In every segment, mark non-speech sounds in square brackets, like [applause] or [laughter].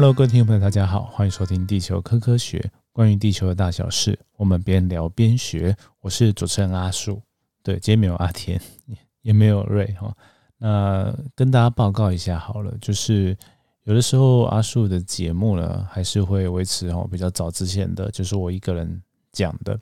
Hello，各位听众朋友，大家好，欢迎收听《地球科科学》，关于地球的大小事，我们边聊边学。我是主持人阿树，对，今天没有阿田，[laughs] 也没有瑞哈。那跟大家报告一下好了，就是有的时候阿树的节目呢，还是会维持哈比较早之前的，就是我一个人讲的。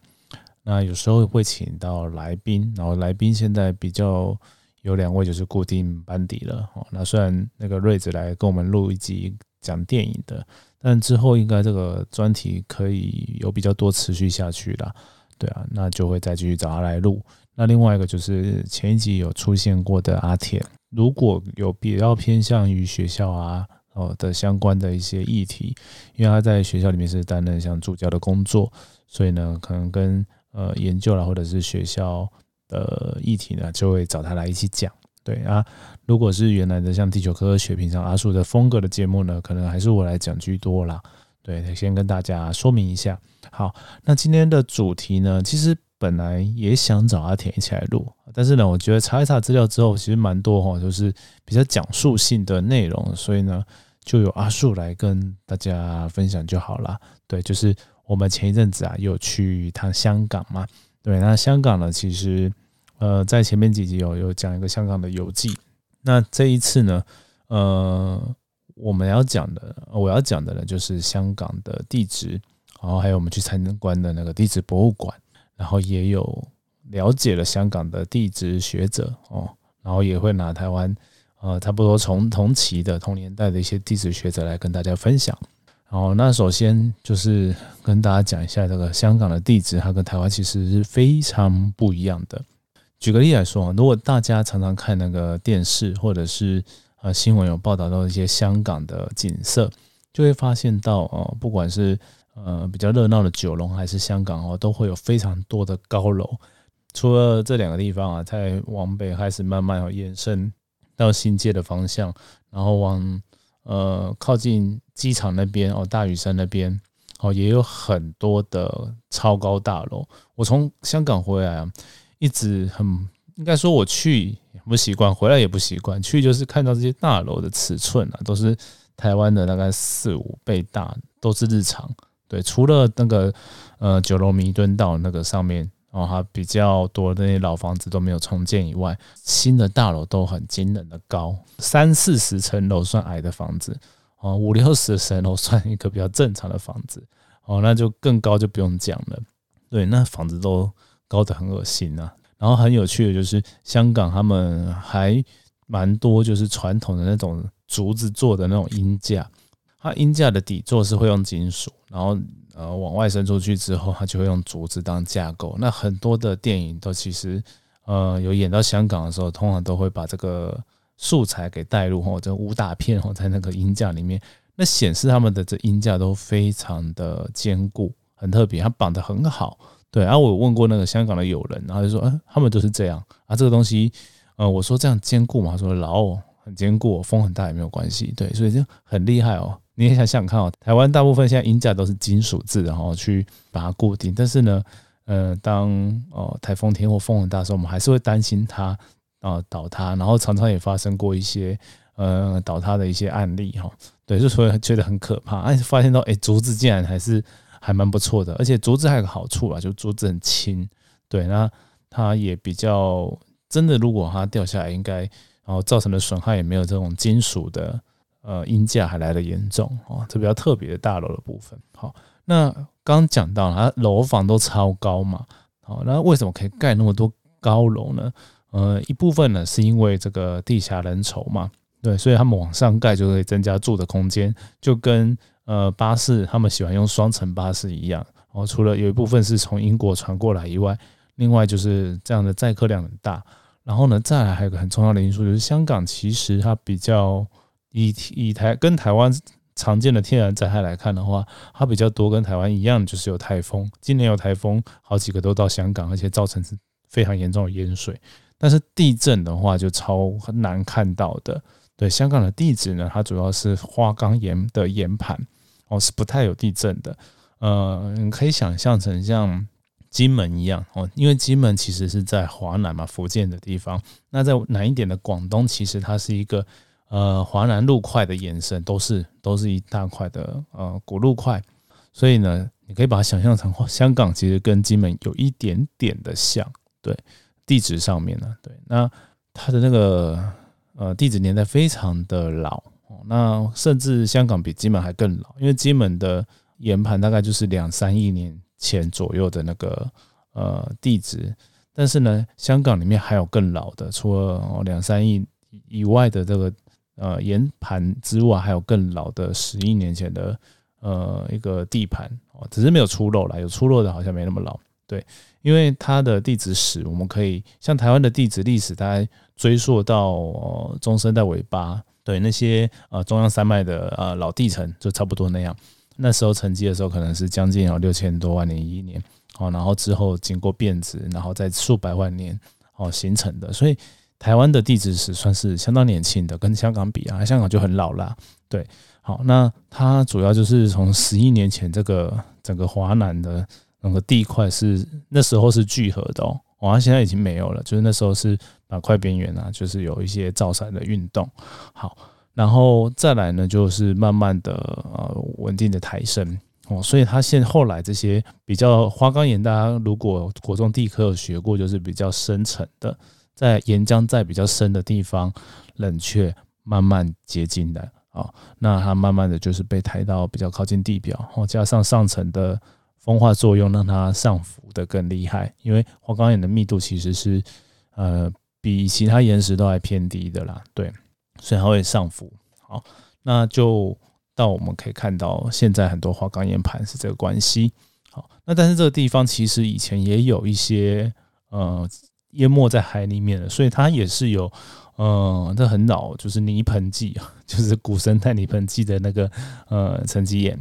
那有时候会请到来宾，然后来宾现在比较有两位就是固定班底了哦。那虽然那个瑞子来跟我们录一集。讲电影的，但之后应该这个专题可以有比较多持续下去啦。对啊，那就会再继续找他来录。那另外一个就是前一集有出现过的阿田，如果有比较偏向于学校啊哦的相关的一些议题，因为他在学校里面是担任像助教的工作，所以呢，可能跟呃研究啦或者是学校的议题呢，就会找他来一起讲。对啊，如果是原来的像地球科学平常阿树的风格的节目呢，可能还是我来讲居多啦。对，先跟大家说明一下。好，那今天的主题呢，其实本来也想找阿田一起来录，但是呢，我觉得查一查资料之后，其实蛮多哈，就是比较讲述性的内容，所以呢，就由阿树来跟大家分享就好了。对，就是我们前一阵子啊，有去一趟香港嘛。对，那香港呢，其实。呃，在前面几集有有讲一个香港的游记，那这一次呢，呃，我们要讲的，我要讲的呢，就是香港的地质，然后还有我们去参观的那个地质博物馆，然后也有了解了香港的地质学者哦，然后也会拿台湾呃差不多从同期的同年代的一些地质学者来跟大家分享。然后那首先就是跟大家讲一下这个香港的地质，它跟台湾其实是非常不一样的。举个例来说啊如果大家常常看那个电视或者是呃新闻有报道到一些香港的景色，就会发现到哦，不管是呃比较热闹的九龙还是香港哦，都会有非常多的高楼。除了这两个地方啊，在往北开始慢慢延伸到新界的方向，然后往呃靠近机场那边哦，大屿山那边哦，也有很多的超高大楼。我从香港回来啊。一直很应该说，我去不习惯，回来也不习惯。去就是看到这些大楼的尺寸啊，都是台湾的大概四五倍大，都是日常。对，除了那个呃九龙弥敦道那个上面，然后它比较多的那些老房子都没有重建以外，新的大楼都很惊人的高，三四十层楼算矮的房子，哦五六十层楼算一个比较正常的房子，哦那就更高就不用讲了。对，那房子都。高的很恶心呐，然后很有趣的就是香港他们还蛮多就是传统的那种竹子做的那种音架，它音架的底座是会用金属，然后呃往外伸出去之后，它就会用竹子当架构。那很多的电影都其实呃有演到香港的时候，通常都会把这个素材给带入或者武打片哦，在那个音架里面，那显示他们的这音架都非常的坚固，很特别，它绑得很好。对，然后我问过那个香港的友人，然后就说，嗯，他们都是这样。啊，这个东西，呃，我说这样坚固嘛，他说牢很坚固，风很大也没有关系，对，所以就很厉害哦。你也想想看哦，台湾大部分现在音架都是金属制，然后去把它固定，但是呢，呃，当哦台风天或风很大的时候，我们还是会担心它啊倒塌，然后常常也发生过一些呃倒塌的一些案例哈，对，就所以觉得很可怕，哎，发现到哎竹子竟然还是。还蛮不错的，而且竹子还有个好处啊，就竹子很轻，对，那它也比较真的，如果它掉下来，应该然后造成的损害也没有这种金属的呃音架还来的严重哦，这比较特别的大楼的部分。好，那刚讲到它楼房都超高嘛，好，那为什么可以盖那么多高楼呢？呃，一部分呢是因为这个地下人稠嘛，对，所以他们往上盖就可以增加住的空间，就跟。呃，巴士他们喜欢用双层巴士一样，然后除了有一部分是从英国传过来以外，另外就是这样的载客量很大。然后呢，再来还有个很重要的因素，就是香港其实它比较以以台跟台湾常见的天然灾害来看的话，它比较多跟台湾一样，就是有台风。今年有台风，好几个都到香港，而且造成是非常严重的淹水。但是地震的话，就超很难看到的。对香港的地质呢，它主要是花岗岩的岩盘。哦，是不太有地震的，呃，可以想象成像金门一样哦，因为金门其实是在华南嘛，福建的地方。那在南一点的广东，其实它是一个呃华南路块的延伸，都是都是一大块的呃古路块，所以呢，你可以把它想象成香港其实跟金门有一点点的像，对，地址上面呢，对，那它的那个呃地址年代非常的老。那甚至香港比金门还更老，因为金门的岩盘大概就是两三亿年前左右的那个呃地质，但是呢，香港里面还有更老的，除了两三亿以外的这个呃岩盘之外，还有更老的十亿年前的呃一个地盘哦，只是没有出漏了，有出漏的好像没那么老，对，因为它的地质史，我们可以像台湾的地质历史，大概追溯到中生代尾巴。对那些呃中央山脉的呃老地层就差不多那样，那时候沉积的时候可能是将近有六千多万年一年哦，然后之后经过变质，然后在数百万年哦形成的，所以台湾的地质史算是相当年轻的，跟香港比啊，香港就很老啦。对，好，那它主要就是从十亿年前这个整个华南的那个地块是那时候是聚合的哦。哇，现在已经没有了，就是那时候是板块边缘啊，就是有一些造山的运动。好，然后再来呢，就是慢慢的呃稳定的抬升哦，所以它现后来这些比较花岗岩，大家如果国中地科有学过，就是比较深层的，在岩浆在比较深的地方冷却，慢慢结晶的啊，那它慢慢的就是被抬到比较靠近地表，哦，加上上层的。风化作用让它上浮的更厉害，因为花岗岩的密度其实是呃比其他岩石都还偏低的啦，对，所以它会上浮。好，那就到我们可以看到现在很多花岗岩盘是这个关系。好，那但是这个地方其实以前也有一些呃淹没在海里面的，所以它也是有呃这很老，就是泥盆纪，[laughs] 就是古生态泥盆纪的那个呃沉积岩，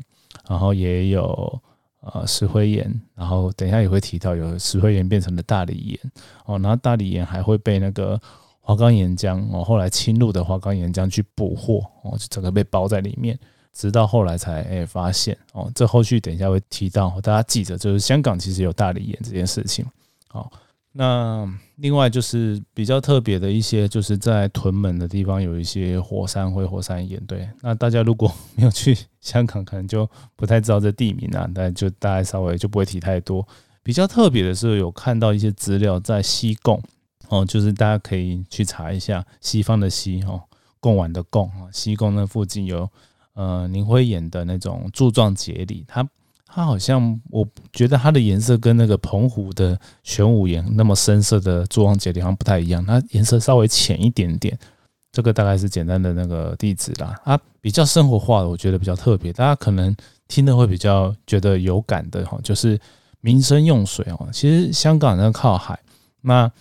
然后也有。呃，石灰岩，然后等一下也会提到有石灰岩变成了大理岩哦，然后大理岩还会被那个花岗岩浆哦，后来侵入的花岗岩浆去捕获哦，就整个被包在里面，直到后来才诶发现哦，这后续等一下会提到，大家记着，就是香港其实有大理岩这件事情，好。那另外就是比较特别的一些，就是在屯门的地方有一些火山灰、火山岩。对，那大家如果没有去香港，可能就不太知道这地名啊。但就大概稍微就不会提太多。比较特别的是，有看到一些资料在西贡哦，就是大家可以去查一下西方的西哦，贡丸的贡啊，西贡那附近有呃凝灰岩的那种柱状节理，它。它好像，我觉得它的颜色跟那个澎湖的玄武岩那么深色的珠光节理好像不太一样，它颜色稍微浅一点点。这个大概是简单的那个地址啦。它比较生活化的，我觉得比较特别，大家可能听的会比较觉得有感的哈，就是民生用水哦。其实香港那靠海，那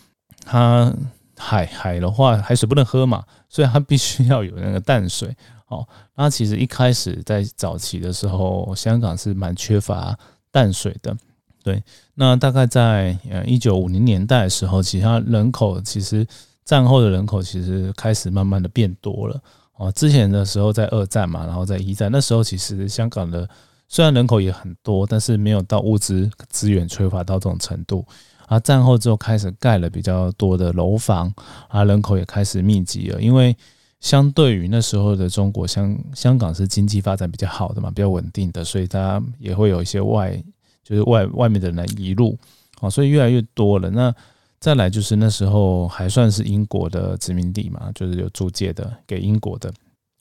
它海海的话，海水不能喝嘛，所以它必须要有那个淡水。哦，那其实一开始在早期的时候，香港是蛮缺乏淡水的。对，那大概在呃一九五零年代的时候，其他人口其实战后的人口其实开始慢慢的变多了。哦，之前的时候在二战嘛，然后在一战那时候，其实香港的虽然人口也很多，但是没有到物资资源缺乏到这种程度。啊，战后之后开始盖了比较多的楼房，啊，人口也开始密集了，因为。相对于那时候的中国，香香港是经济发展比较好的嘛，比较稳定的，所以大家也会有一些外，就是外外面的人移入，哦，所以越来越多了。那再来就是那时候还算是英国的殖民地嘛，就是有租借的给英国的，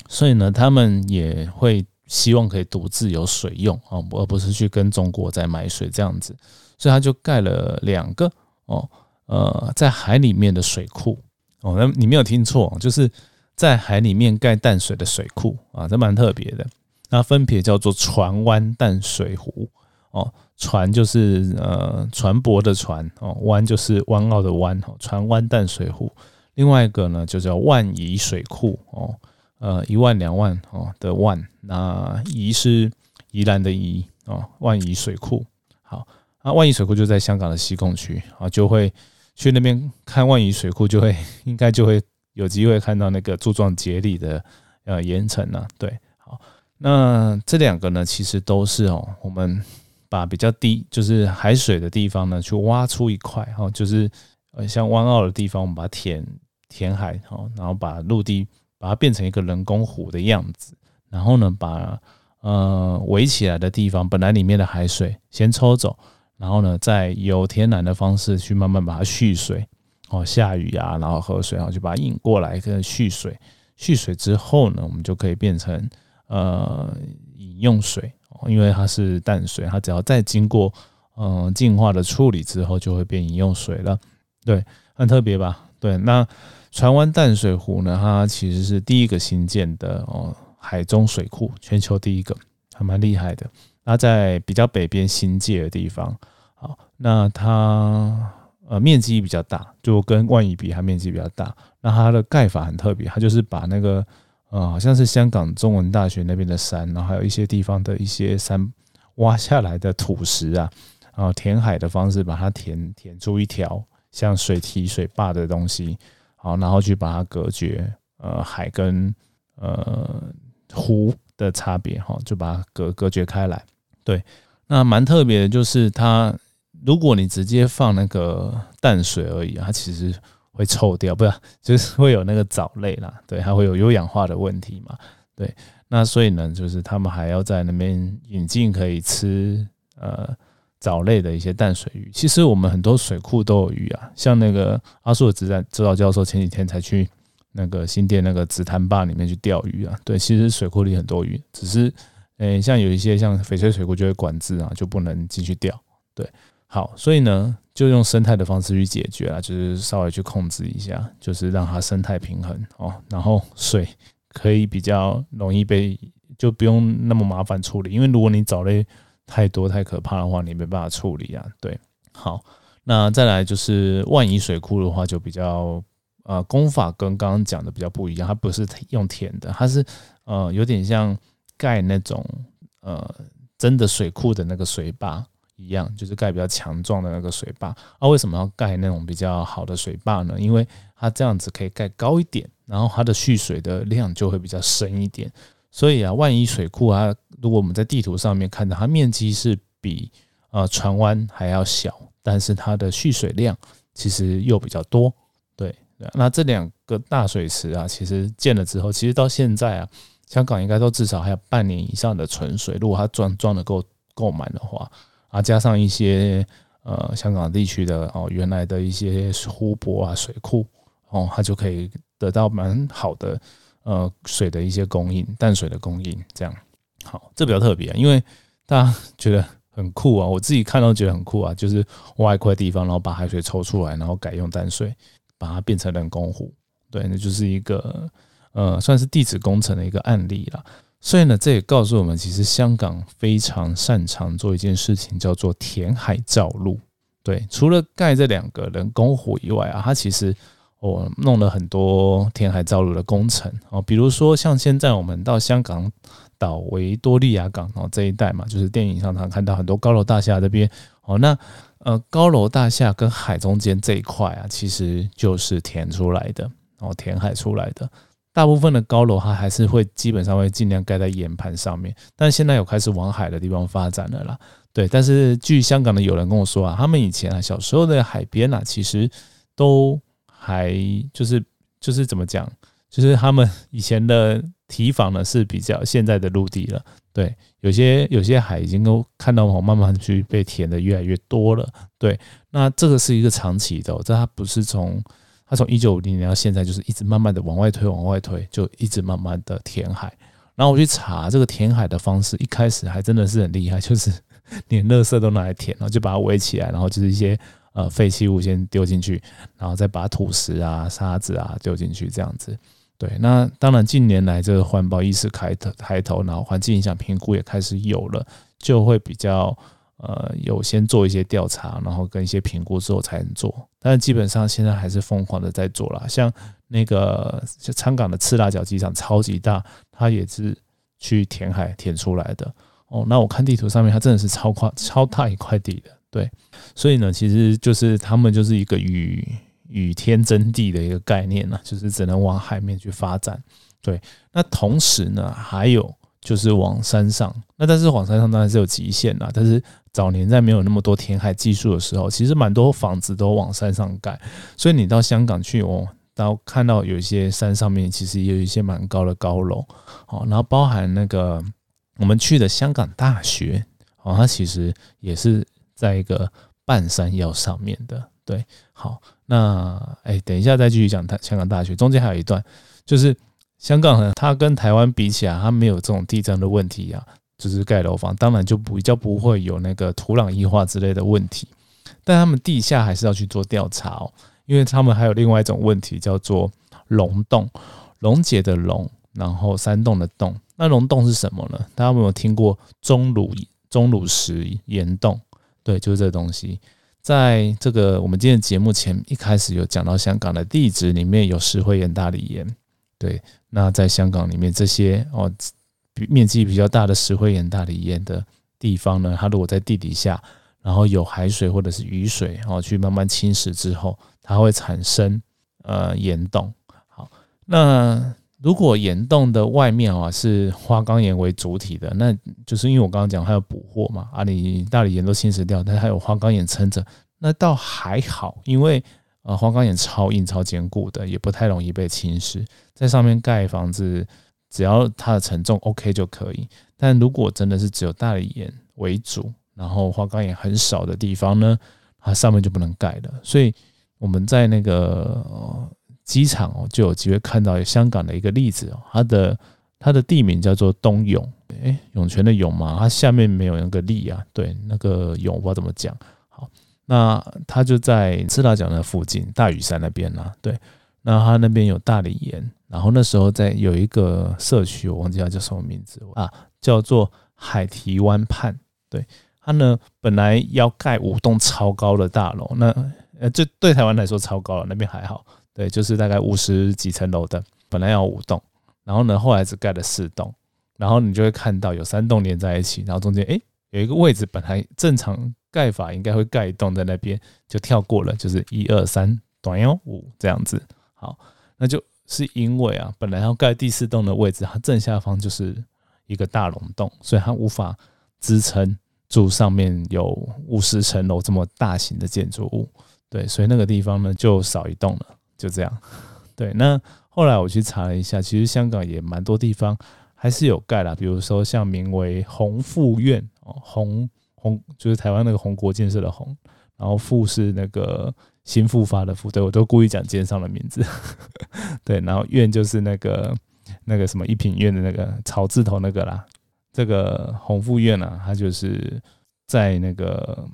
所以呢，他们也会希望可以独自有水用啊，而不是去跟中国在买水这样子，所以他就盖了两个哦，呃，在海里面的水库哦，那你没有听错，就是。在海里面盖淡水的水库啊，这蛮特别的。那分别叫做船湾淡水湖哦，船就是呃船舶的船哦，湾就是湾澳的湾哦，船湾淡水湖。另外一个呢，就叫万宜水库哦，呃一万两万哦的万，那宜是宜兰的宜哦，万宜水库。好，那万宜水库就在香港的西贡区啊，就会去那边看万宜水库，就会应该就会。有机会看到那个柱状节理的呃岩层呢？对，好，那这两个呢，其实都是哦，我们把比较低就是海水的地方呢，去挖出一块哈，就是呃像湾澳的地方，我们把它填填海哈，然后把陆地把它变成一个人工湖的样子，然后呢，把呃围起来的地方本来里面的海水先抽走，然后呢，再由天然的方式去慢慢把它蓄水。哦，下雨啊，然后喝水，然后就把它引过来，跟蓄水。蓄水之后呢，我们就可以变成呃饮用水，因为它是淡水，它只要再经过嗯净化的处理之后，就会变饮用水了。对，很特别吧？对，那船湾淡水湖呢，它其实是第一个新建的哦海中水库，全球第一个，还蛮厉害的。那在比较北边新界的地方，好，那它呃面积比较大，就跟万宜比，它面积比较大。那它的盖法很特别，它就是把那个呃好像是香港中文大学那边的山，然后还有一些地方的一些山挖下来的土石啊，然后填海的方式把它填填出一条。像水堤、水坝的东西，好，然后去把它隔绝，呃，海跟呃湖的差别，哈，就把它隔隔绝开来。对，那蛮特别的，就是它，如果你直接放那个淡水而已，它其实会臭掉，不是，就是会有那个藻类啦，对，它会有有氧化的问题嘛，对，那所以呢，就是他们还要在那边引进可以吃，呃。藻类的一些淡水鱼，其实我们很多水库都有鱼啊，像那个阿硕的指导指导教授前几天才去那个新店那个紫檀坝里面去钓鱼啊。对，其实水库里很多鱼，只是诶，像有一些像翡翠水库就会管制啊，就不能进去钓。对，好，所以呢，就用生态的方式去解决啊，就是稍微去控制一下，就是让它生态平衡哦，然后水可以比较容易被，就不用那么麻烦处理，因为如果你藻类。太多太可怕的话，你没办法处理啊。对，好，那再来就是万宜水库的话，就比较呃功法跟刚刚讲的比较不一样，它不是用填的，它是呃有点像盖那种呃真的水库的那个水坝一样，就是盖比较强壮的那个水坝。啊，为什么要盖那种比较好的水坝呢？因为它这样子可以盖高一点，然后它的蓄水的量就会比较深一点。所以啊，万一水库啊，如果我们在地图上面看到它面积是比呃船湾还要小，但是它的蓄水量其实又比较多。对，那这两个大水池啊，其实建了之后，其实到现在啊，香港应该都至少还有半年以上的存水。如果它装装的够够满的话，啊，加上一些呃香港地区的哦原来的一些湖泊啊水库哦，它就可以得到蛮好的。呃，水的一些供应，淡水的供应，这样好，这比较特别，因为大家觉得很酷啊，我自己看到觉得很酷啊，就是挖一块地方，然后把海水抽出来，然后改用淡水，把它变成人工湖，对，那就是一个呃，算是地质工程的一个案例了。所以呢，这也告诉我们，其实香港非常擅长做一件事情，叫做填海造陆。对，除了盖这两个人工湖以外啊，它其实。我弄了很多填海造陆的工程哦，比如说像现在我们到香港岛维多利亚港哦这一带嘛，就是电影上常看到很多高楼大厦这边哦，那呃高楼大厦跟海中间这一块啊，其实就是填出来的哦，填海出来的。大部分的高楼它还是会基本上会尽量盖在岩盘上面，但现在有开始往海的地方发展了啦。对，但是据香港的有人跟我说啊，他们以前啊小时候的海边啊，其实都。还就是就是怎么讲，就是他们以前的堤防呢是比较现在的陆地了。对，有些有些海已经都看到我慢慢去被填的越来越多了。对，那这个是一个长期的，这它不是从它从一九五零年到现在就是一直慢慢的往外推往外推，就一直慢慢的填海。然后我去查这个填海的方式，一开始还真的是很厉害，[laughs] 就是连垃圾都拿来填，然后就把它围起来，然后就是一些。呃，废弃物先丢进去，然后再把土石啊、沙子啊丢进去，这样子。对，那当然近年来这个环保意识开头抬头，然后环境影响评估也开始有了，就会比较呃有先做一些调查，然后跟一些评估之后才能做。但基本上现在还是疯狂的在做了，像那个香港的赤辣角机场超级大，它也是去填海填出来的。哦，那我看地图上面，它真的是超宽超大一块地的。对，所以呢，其实就是他们就是一个与与天争地的一个概念呢，就是只能往海面去发展。对，那同时呢，还有就是往山上，那但是往山上当然是有极限啦。但是早年在没有那么多填海技术的时候，其实蛮多房子都往山上盖。所以你到香港去哦，然后看到有一些山上面其实也有一些蛮高的高楼，哦，然后包含那个我们去的香港大学，哦，它其实也是在一个半山腰上面的，对，好，那哎，等一下再继续讲它香港大学，中间还有一段，就是香港呢，它跟台湾比起来，它没有这种地震的问题啊，就是盖楼房，当然就不比较不会有那个土壤异化之类的问题。但他们地下还是要去做调查哦，因为他们还有另外一种问题叫做溶洞，溶解的溶，然后山洞的洞。那溶洞是什么呢？大家有没有听过钟乳钟乳石岩洞？对，就是这东西。在这个我们今天节目前一开始有讲到香港的地质里面有石灰岩、大理岩。对，那在香港里面这些哦，面积比较大的石灰岩、大理岩的地方呢，它如果在地底下。然后有海水或者是雨水，然后去慢慢侵蚀之后，它会产生呃岩洞。好，那如果岩洞的外面啊是花岗岩为主体的，那就是因为我刚刚讲它有捕获嘛，啊，你大理岩都侵蚀掉，但还有花岗岩撑着，那倒还好，因为呃花岗岩超硬超坚固的，也不太容易被侵蚀，在上面盖房子，只要它的承重 OK 就可以。但如果真的是只有大理岩为主，然后花岗岩很少的地方呢，它上面就不能盖了。所以我们在那个机场哦，就有机会看到香港的一个例子哦，它的它的地名叫做东涌，哎，涌泉的涌嘛，它下面没有那个立啊，对，那个涌我不知道怎么讲。好，那它就在赤大角那附近，大屿山那边呢，对，那它那边有大理岩，然后那时候在有一个社区，我忘记它叫什么名字啊，叫做海堤湾畔，对。它呢，本来要盖五栋超高的大楼，那呃，这对台湾来说超高了，那边还好，对，就是大概五十几层楼的，本来要五栋，然后呢，后来只盖了四栋，然后你就会看到有三栋连在一起，然后中间诶有一个位置，本来正常盖法应该会盖一栋在那边，就跳过了，就是一二三，短幺五这样子，好，那就是因为啊，本来要盖第四栋的位置，它正下方就是一个大龙洞，所以它无法支撑。住上面有五十层楼这么大型的建筑物，对，所以那个地方呢就少一栋了，就这样。对，那后来我去查了一下，其实香港也蛮多地方还是有盖啦，比如说像名为宏富苑哦，宏宏就是台湾那个宏国建设的宏，然后富是那个新复发的复，对我都故意讲奸商的名字。[laughs] 对，然后苑就是那个那个什么一品院的那个草字头那个啦。这个红富苑呢，它就是在那个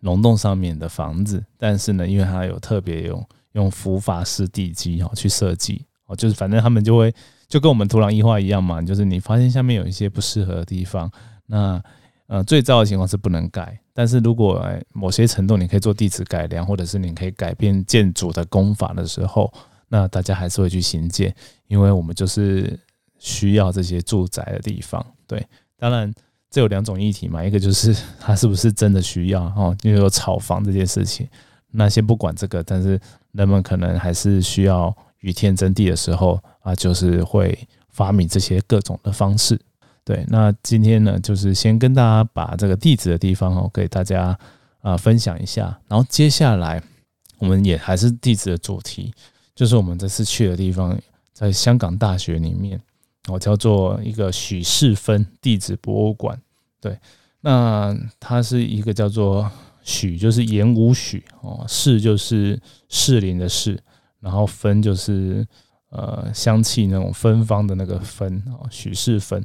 龙洞上面的房子，但是呢，因为它有特别用用浮法式地基哦去设计哦，就是反正他们就会就跟我们土壤异化一样嘛，就是你发现下面有一些不适合的地方，那呃最糟的情况是不能改，但是如果某些程度你可以做地质改良，或者是你可以改变建筑的工法的时候，那大家还是会去新建，因为我们就是需要这些住宅的地方，对。当然，这有两种议题嘛，一个就是 [laughs] 它是不是真的需要哦，因为有炒房这件事情。那先不管这个，但是人们可能还是需要雨天征地的时候啊，就是会发明这些各种的方式。对，那今天呢，就是先跟大家把这个地址的地方哦，给大家啊分享一下。然后接下来我们也还是地址的主题，就是我们这次去的地方，在香港大学里面。我叫做一个许世芬地质博物馆，对，那它是一个叫做许，就是言武许哦，士就是士林的士，然后分就是呃香气那种芬芳的那个芬哦，许世芬，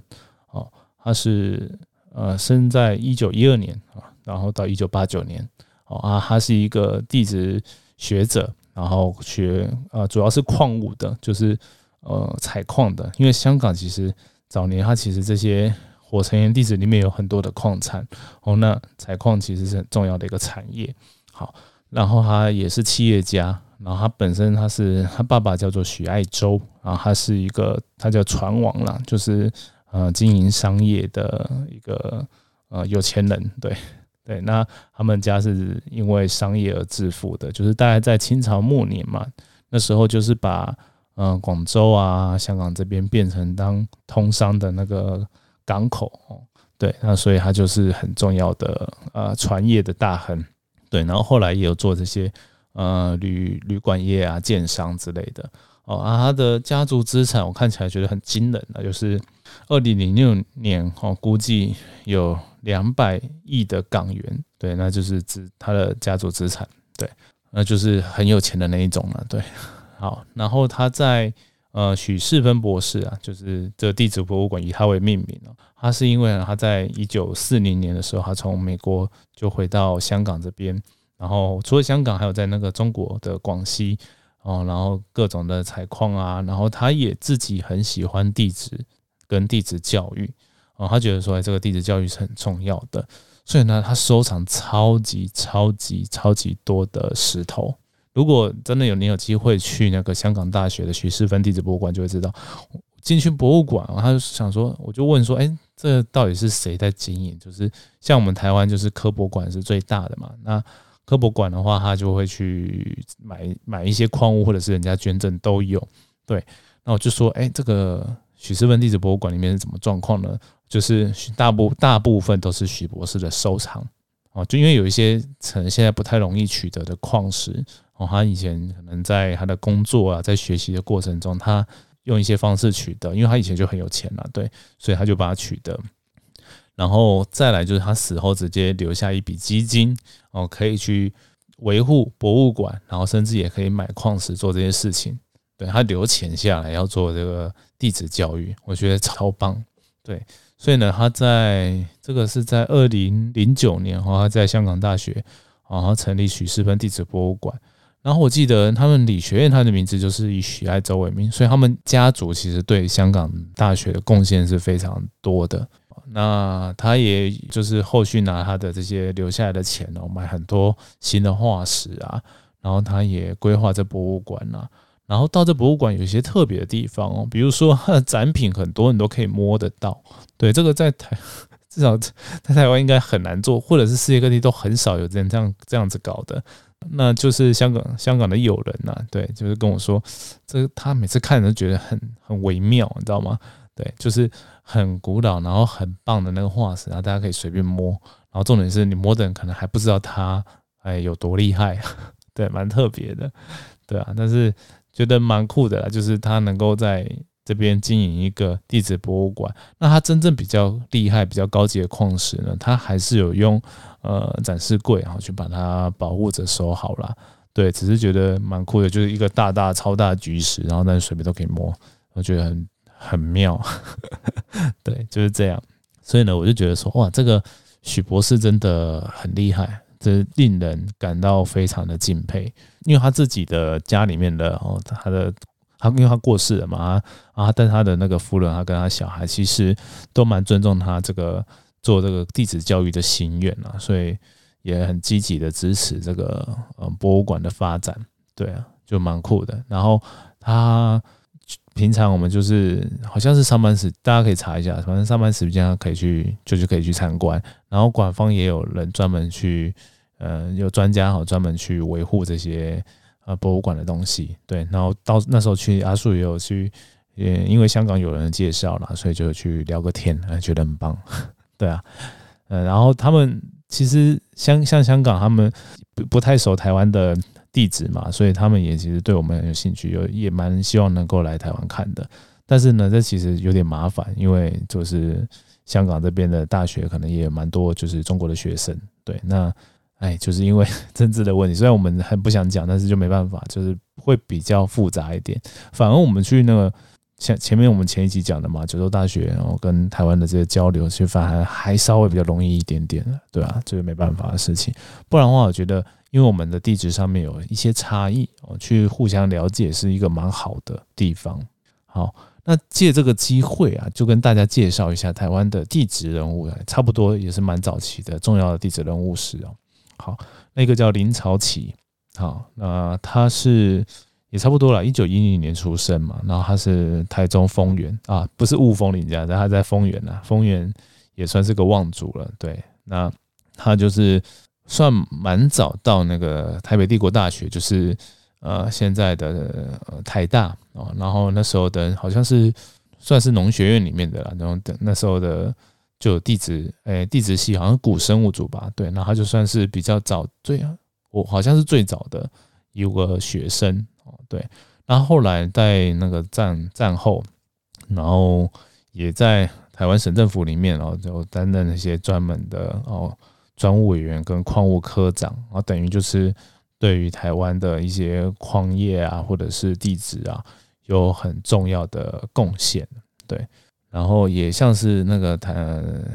他是呃生在一九一二年啊，然后到一九八九年哦啊，他是一个地质学者，然后学呃主要是矿物的，就是。呃，采矿的，因为香港其实早年它其实这些火成岩地质里面有很多的矿产哦，那采矿其实是很重要的一个产业。好，然后他也是企业家，然后他本身他是他爸爸叫做许爱洲，然后他是一个他叫船王啦，就是呃经营商业的一个呃有钱人，对对，那他们家是因为商业而致富的，就是大概在清朝末年嘛，那时候就是把。嗯，广州啊，香港这边变成当通商的那个港口哦，对，那所以它就是很重要的呃船业的大亨，对，然后后来也有做这些呃旅旅馆业啊、建商之类的。哦啊，他的家族资产我看起来觉得很惊人啊，就是二零零六年哦，估计有两百亿的港元，对，那就是指他的家族资产，对，那就是很有钱的那一种了，对。好，然后他在呃许世芬博士啊，就是这地质博物馆以他为命名了。他是因为他在一九四零年的时候，他从美国就回到香港这边，然后除了香港，还有在那个中国的广西哦，然后各种的采矿啊，然后他也自己很喜欢地质跟地质教育哦，他觉得说这个地质教育是很重要的，所以呢，他收藏超级超级超级多的石头。如果真的有你有机会去那个香港大学的徐世芬地质博物馆，就会知道。进去博物馆，他就想说，我就问说，哎，这到底是谁在经营？就是像我们台湾，就是科博馆是最大的嘛。那科博馆的话，他就会去买买一些矿物，或者是人家捐赠都有。对，那我就说，哎，这个许世芬地质博物馆里面是怎么状况呢？就是大部大部分都是许博士的收藏哦，就因为有一些可能现在不太容易取得的矿石哦，他以前可能在他的工作啊，在学习的过程中，他。用一些方式取得，因为他以前就很有钱了，对，所以他就把它取得。然后再来就是他死后直接留下一笔基金，哦，可以去维护博物馆，然后甚至也可以买矿石做这些事情。对他留钱下来要做这个地质教育，我觉得超棒。对，所以呢，他在这个是在二零零九年，哈，他在香港大学，然后成立许世芬地质博物馆。然后我记得他们理学院，他的名字就是以许爱周为名，所以他们家族其实对香港大学的贡献是非常多的。那他也就是后续拿他的这些留下来的钱哦，买很多新的化石啊，然后他也规划这博物馆呐。然后到这博物馆有一些特别的地方哦，比如说他的展品很多，你都可以摸得到。对，这个在台 [laughs] 至少 [laughs] 在台湾应该很难做，或者是世界各地都很少有人这样这样子搞的。那就是香港香港的友人呐，对，就是跟我说，这他每次看都觉得很很微妙，你知道吗？对，就是很古老，然后很棒的那个化石，然后大家可以随便摸，然后重点是你摸的人可能还不知道它哎有多厉害，[laughs] 对，蛮特别的，对啊，但是觉得蛮酷的啦，就是他能够在。这边经营一个地质博物馆，那它真正比较厉害、比较高级的矿石呢，它还是有用呃展示柜，然后去把它保护着收好了。对，只是觉得蛮酷的，就是一个大大超大巨石，然后但是随便都可以摸，我觉得很很妙。[laughs] 对，就是这样。所以呢，我就觉得说，哇，这个许博士真的很厉害，这令人感到非常的敬佩，因为他自己的家里面的哦，他的。他因为他过世了嘛，啊，但他的那个夫人，他跟他小孩其实都蛮尊重他这个做这个地质教育的心愿啊，所以也很积极的支持这个呃博物馆的发展，对啊，就蛮酷的。然后他平常我们就是好像是上班时，大家可以查一下，反正上班时间可以去，就是可以去参观。然后馆方也有人专门去，呃，有专家哈专门去维护这些。呃，博物馆的东西，对，然后到那时候去阿树也有去，也因为香港有人介绍了，所以就去聊个天，觉得很棒，[laughs] 对啊，呃，然后他们其实香像香港，他们不不太熟台湾的地址嘛，所以他们也其实对我们很有兴趣，有也蛮希望能够来台湾看的，但是呢，这其实有点麻烦，因为就是香港这边的大学可能也蛮多就是中国的学生，对，那。哎，就是因为 [laughs] 政治的问题，虽然我们很不想讲，但是就没办法，就是会比较复杂一点。反而我们去那个前前面我们前一集讲的嘛，九州大学，然后跟台湾的这些交流，其实反而还稍微比较容易一点点，对吧？这个没办法的事情。不然的话，我觉得因为我们的地址上面有一些差异，哦，去互相了解是一个蛮好的地方。好，那借这个机会啊，就跟大家介绍一下台湾的地质人物，差不多也是蛮早期的重要的地质人物史哦。好，那个叫林朝启，好，那他是也差不多了，一九一零年出生嘛，然后他是台中丰原啊，不是雾峰林家，但他在丰原呐，丰原也算是个望族了，对，那他就是算蛮早到那个台北帝国大学，就是呃现在的呃台大哦，然后那时候的好像是算是农学院里面的啦，然后等那时候的。就有地质，诶，地质系好像古生物组吧，对，那他就算是比较早最，我好像是最早的一个学生哦，对，那后来在那个战战后，然后也在台湾省政府里面，然后就担任那些专门的哦专务委员跟矿务科长，然后等于就是对于台湾的一些矿业啊或者是地质啊有很重要的贡献，对。然后也像是那个台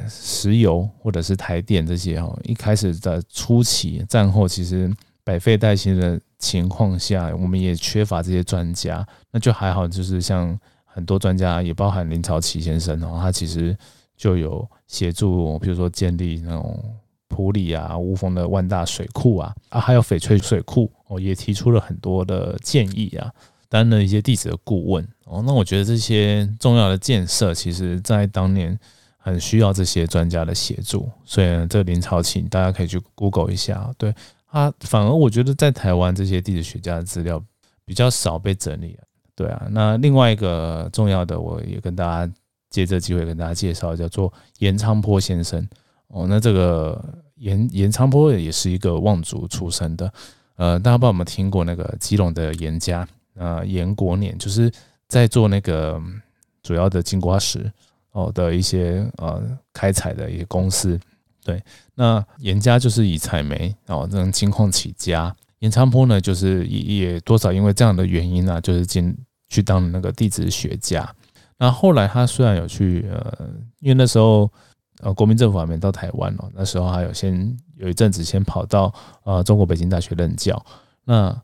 石油或者是台电这些哈，一开始的初期战后其实百废待兴的情况下，我们也缺乏这些专家，那就还好，就是像很多专家，也包含林朝奇先生哦，他其实就有协助，比如说建立那种普里啊、乌峰的万大水库啊，啊，还有翡翠水库哦，也提出了很多的建议啊。担任一些地质的顾问哦，那我觉得这些重要的建设，其实在当年很需要这些专家的协助。所以这林朝庆大家可以去 Google 一下，对他反而我觉得在台湾这些地质学家的资料比较少被整理。对啊，那另外一个重要的，我也跟大家借这机会跟大家介绍，叫做严昌坡先生哦。那这个严严昌坡也是一个望族出身的，呃，大家不知道有没有听过那个基隆的严家？呃，严国年就是在做那个主要的金瓜石哦的一些呃开采的一些公司，对。那严家就是以采煤哦这种金矿起家，严昌坡呢就是也也多少因为这样的原因呢，就是进去当那个地质学家。那后来他虽然有去呃，因为那时候呃国民政府还没到台湾哦，那时候还有先有一阵子先跑到呃中国北京大学任教，那。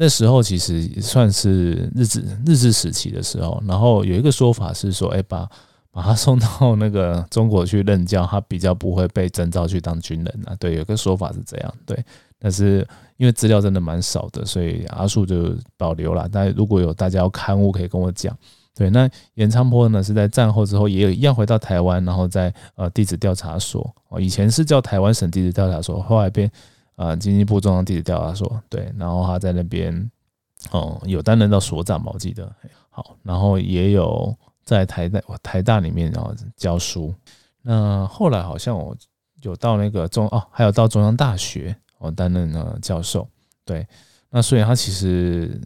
那时候其实算是日治日治时期的时候，然后有一个说法是说，哎，把把他送到那个中国去任教，他比较不会被征召去当军人啊。对，有个说法是这样。对，但是因为资料真的蛮少的，所以阿树就保留了。但如果有大家要刊物，可以跟我讲。对，那严昌坡呢是在战后之后也有一样回到台湾，然后在呃地质调查所哦，以前是叫台湾省地质调查所，后来变。啊，经济部中央地质调查所对，然后他在那边哦，有担任到所长吧，我记得好，然后也有在台大台大里面然后教书。那后来好像我有到那个中哦，还有到中央大学哦担任了教授。对，那所以他其实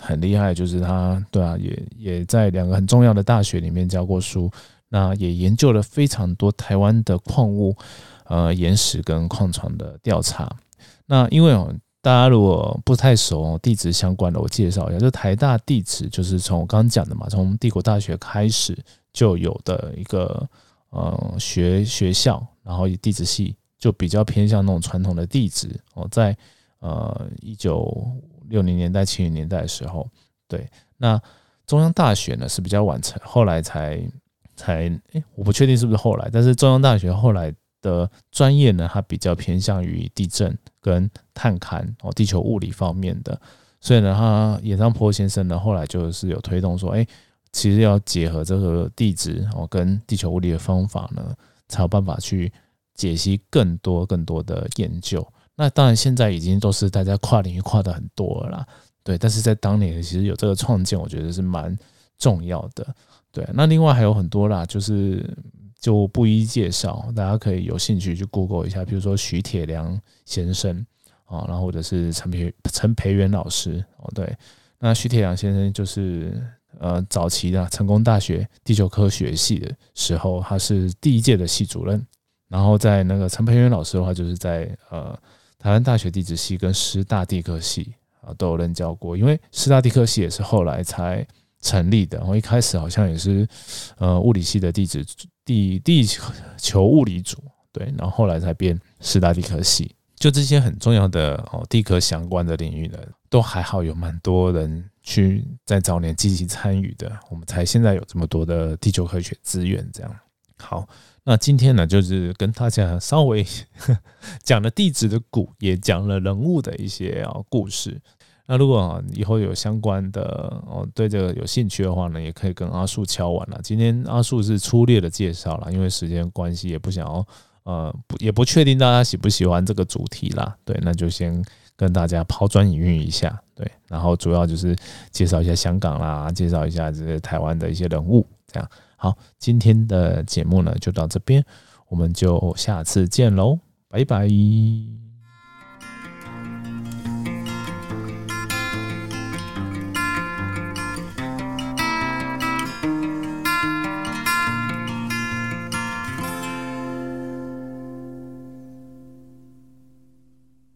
很厉害，就是他对啊，也也在两个很重要的大学里面教过书，那也研究了非常多台湾的矿物呃岩石跟矿床的调查。那因为哦，大家如果不太熟地质相关的，我介绍一下，就台大地质就是从我刚刚讲的嘛，从帝国大学开始就有的一个呃学学校，然后地质系就比较偏向那种传统的地质哦，在呃一九六零年代、七零年代的时候，对，那中央大学呢是比较晚成，后来才才诶，我不确定是不是后来，但是中央大学后来。的专业呢，它比较偏向于地震跟探勘哦，地球物理方面的。所以呢，他严昌坡先生呢，后来就是有推动说，哎，其实要结合这个地质哦跟地球物理的方法呢，才有办法去解析更多更多的研究。那当然，现在已经都是大家跨领域跨的很多了，对。但是在当年，其实有这个创建，我觉得是蛮重要的。对，那另外还有很多啦，就是。就不一介绍，大家可以有兴趣去 Google 一下，比如说徐铁良先生啊，然后或者是陈培陈培元老师哦，对，那徐铁良先生就是呃早期的成功大学地球科学系的时候，他是第一届的系主任，然后在那个陈培元老师的话，就是在呃台湾大学地质系跟师大地科系啊都有任教过，因为师大地科系也是后来才。成立的，然后一开始好像也是，呃，物理系的地质地地球物理组，对，然后后来才变师大地科系。就这些很重要的哦，地科相关的领域呢，都还好有蛮多人去在早年积极参与的，我们才现在有这么多的地球科学资源。这样好，那今天呢，就是跟大家稍微 [laughs] 讲了地质的古，也讲了人物的一些啊故事。那如果以后有相关的哦，对这个有兴趣的话呢，也可以跟阿树敲完了。今天阿树是粗略的介绍了，因为时间关系，也不想要呃，不也不确定大家喜不喜欢这个主题啦。对，那就先跟大家抛砖引玉一下，对，然后主要就是介绍一下香港啦，介绍一下这些台湾的一些人物，这样。好，今天的节目呢就到这边，我们就下次见喽，拜拜。